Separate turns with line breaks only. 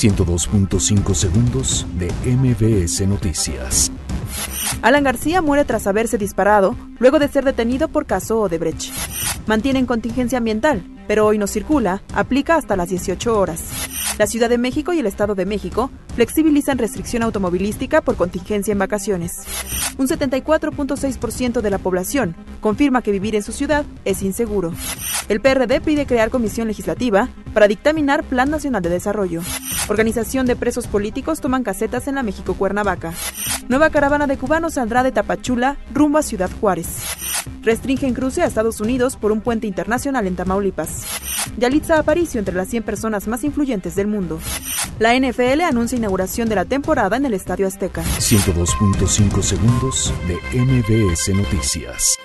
102.5 segundos de MBS Noticias.
Alan García muere tras haberse disparado luego de ser detenido por caso Odebrecht. Mantienen contingencia ambiental, pero hoy no circula, aplica hasta las 18 horas. La Ciudad de México y el Estado de México flexibilizan restricción automovilística por contingencia en vacaciones. Un 74.6% de la población confirma que vivir en su ciudad es inseguro. El PRD pide crear comisión legislativa para dictaminar Plan Nacional de Desarrollo. Organización de presos políticos toman casetas en la México Cuernavaca. Nueva caravana de cubanos saldrá de Tapachula rumbo a Ciudad Juárez. Restringen cruce a Estados Unidos por un puente internacional en Tamaulipas. Yalitza Aparicio entre las 100 personas más influyentes del mundo. La NFL anuncia inauguración de la temporada en el Estadio Azteca.
102.5 segundos de MBS Noticias.